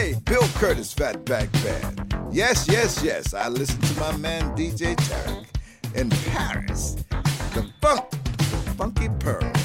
Hey, Bill Curtis, Fatback Band. Yes, yes, yes, I listen to my man DJ Tarek in Paris. The funk, the funky pearl.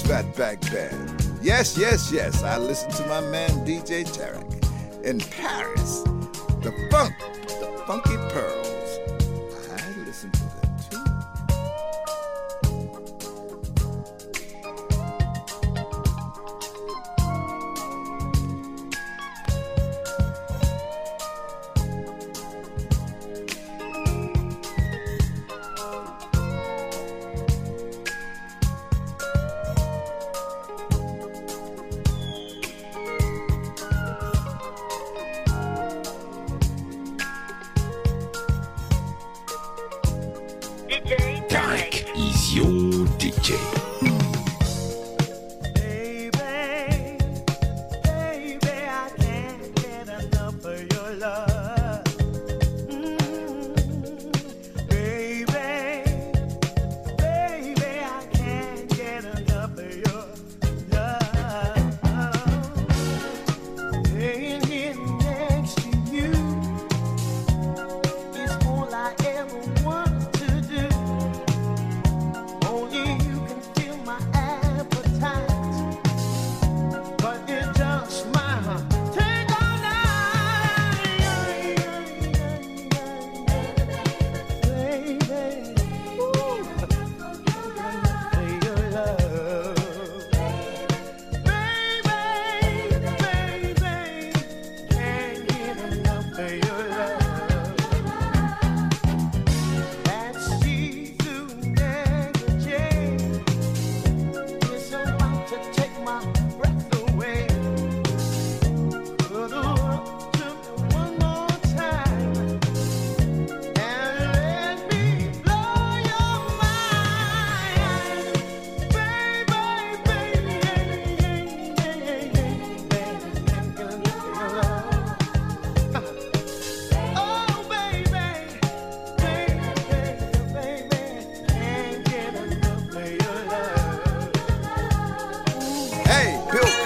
fat Fatback Band. Yes, yes, yes, I listen to my man DJ Tarek in Paris. The funk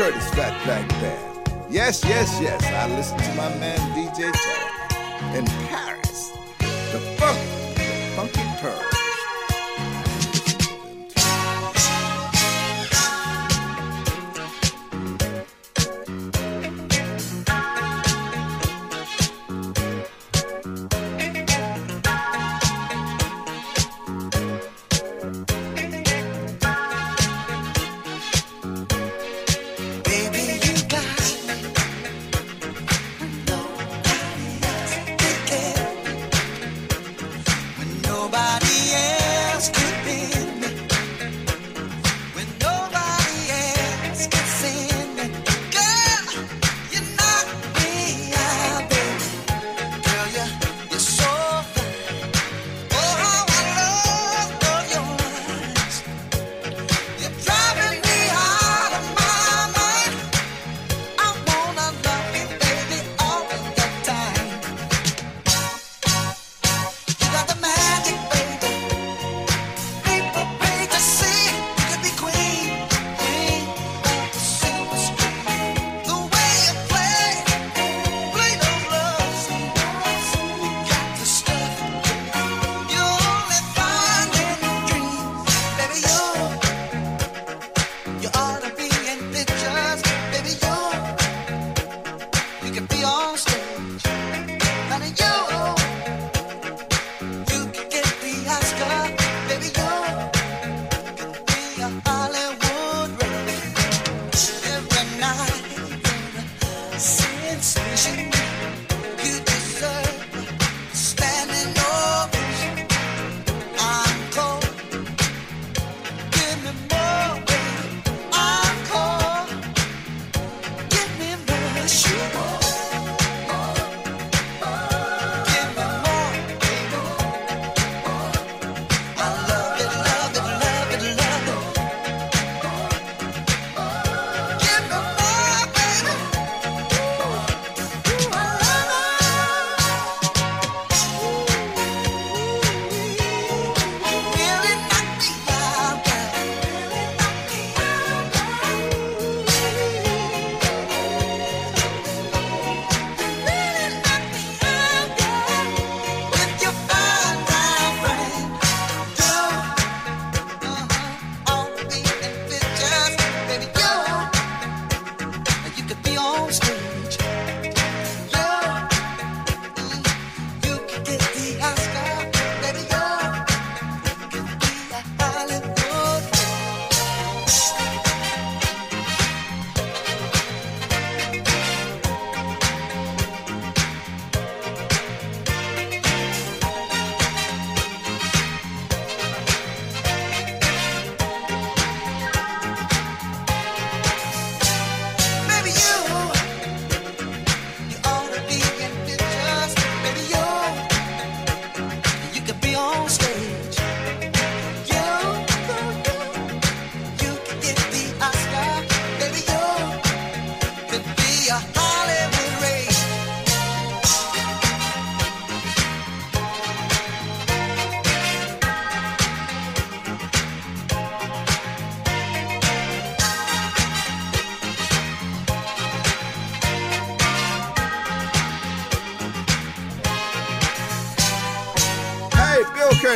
Curtis Fatback Band. Yes, yes, yes, I listen to my man DJ Terry in Paris. The funky, the funky pearl.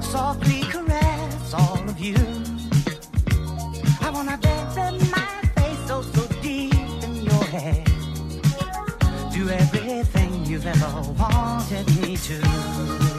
Softly caress all of you. I wanna bury my face so so deep in your head. Do everything you've ever wanted me to.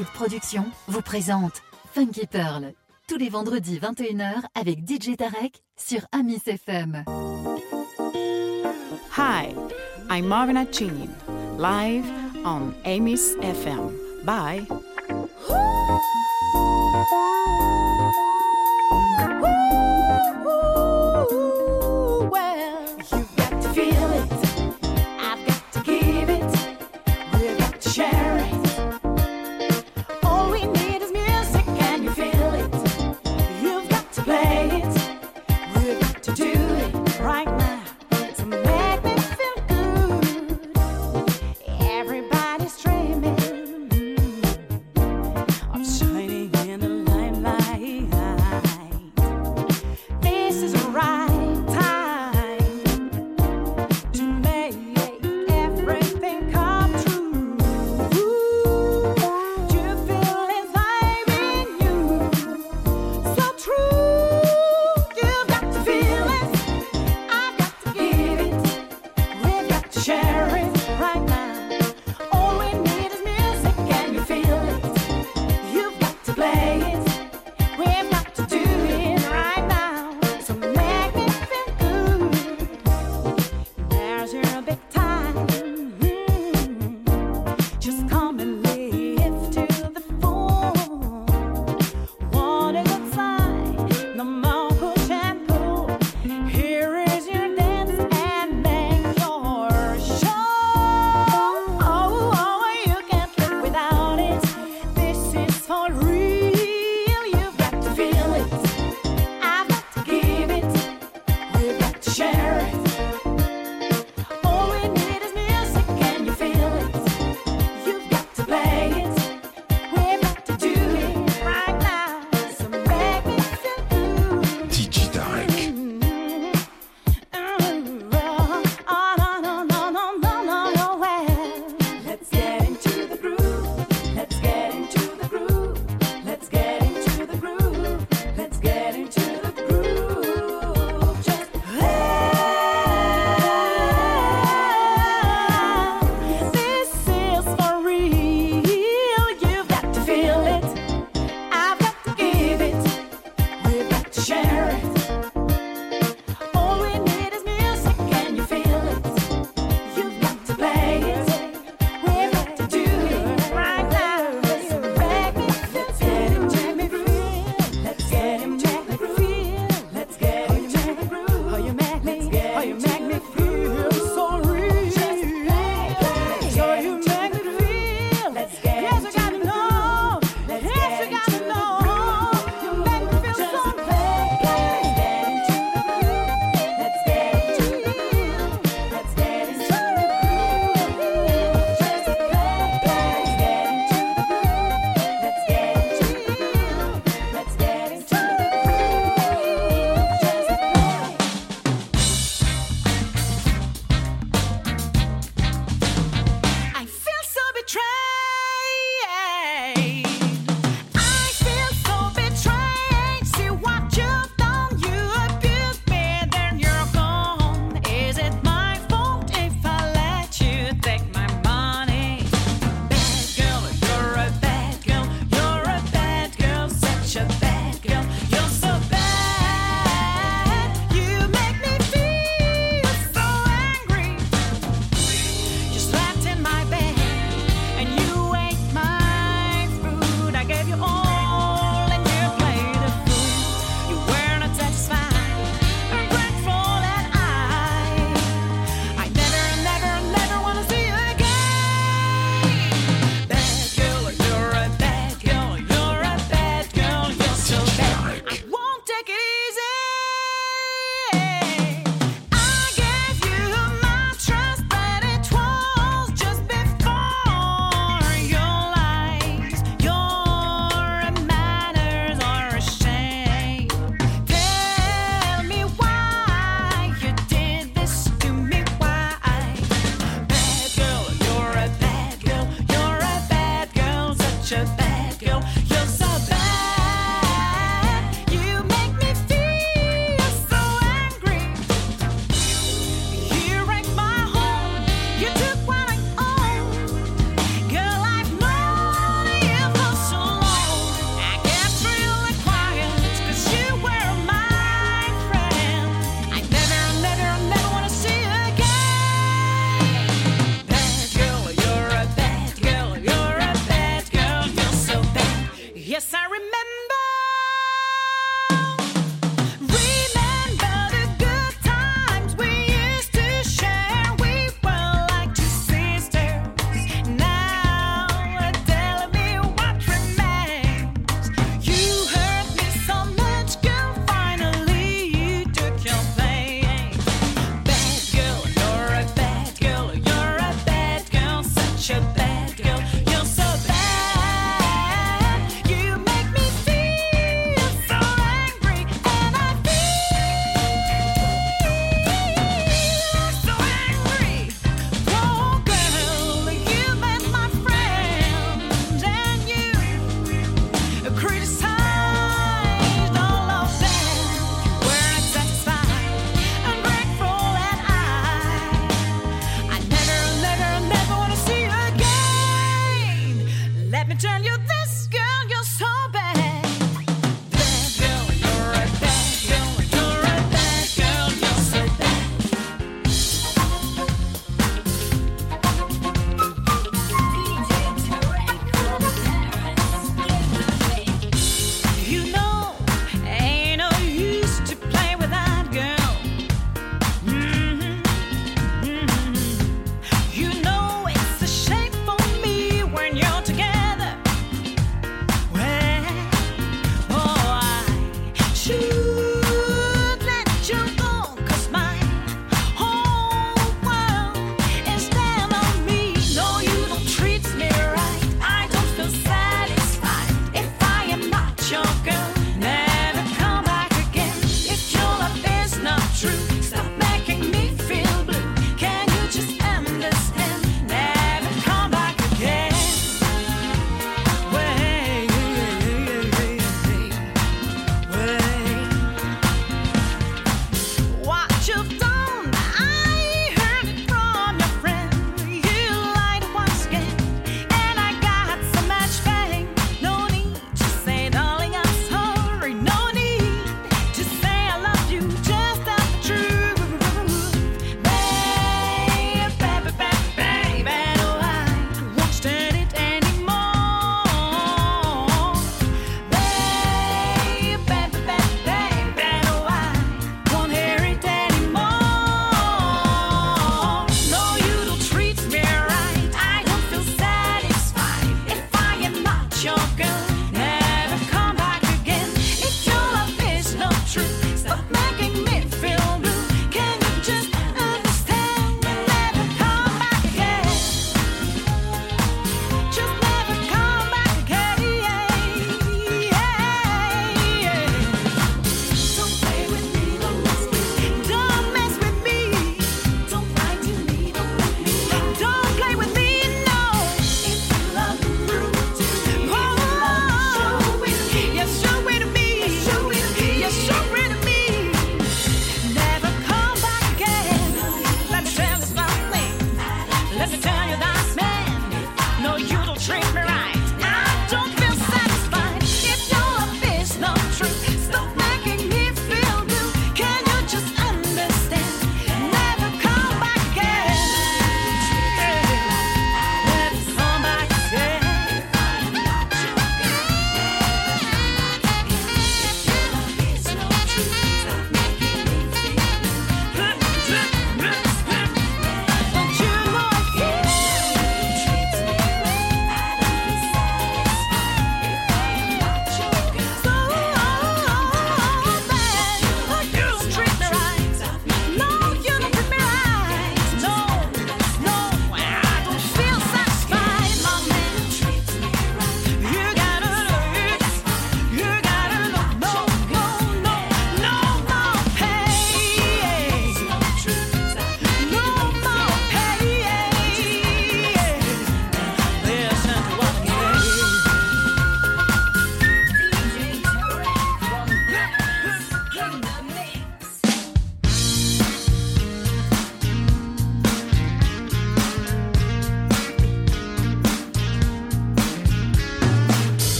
Inside Productions vous présente Funky Pearl, tous les vendredis 21h avec DJ Tarek sur Amis FM. Hi, I'm Marina Chinin, live on Amis FM. Bye. Sorry.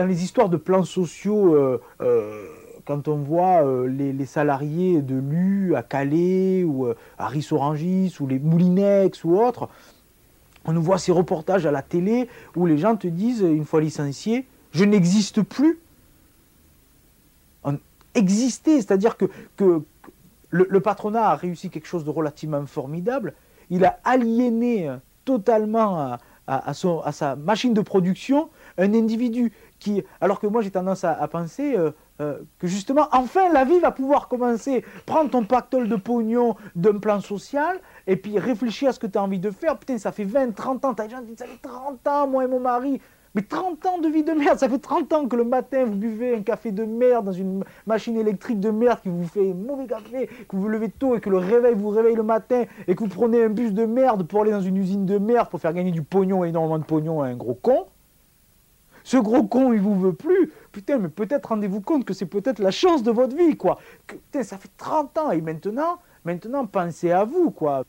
Dans les histoires de plans sociaux, euh, euh, quand on voit euh, les, salariés de l'U à Calais ou à Rissorangis ou les Moulinex ou autres, on nous voit ces reportages à la télé où les gens te disent, une fois licencié, je n'existe plus. Exister, c'est-à-dire que, que le, patronat a réussi quelque chose de relativement formidable. Il a aliéné totalement à son- à sa machine de production un individu alors que moi j'ai tendance à, penser euh, euh, que justement, enfin la vie va pouvoir commencer. Prends ton pactole de pognon d'un plan social et puis réfléchis à ce que tu as envie de faire. Putain, ça fait 20, 30 ans, t'as des gens qui disent ça fait 30 ans, moi et mon mari. Mais 30 ans de vie de merde, ça fait 30 ans que le matin vous buvez un café de merde dans une machine électrique de merde qui vous fait mauvais café, que vous vous levez tôt et que le réveil vous réveille le matin et que vous prenez un bus de merde pour aller dans une usine de merde pour faire gagner du pognon, énormément de pognon à un gros con. Ce gros con, il vous veut plus. Putain, mais peut-être rendez-vous compte que c'est peut-être la chance de votre vie, quoi. Que, putain, ça fait 30 ans et maintenant, maintenant, pensez à vous, quoi.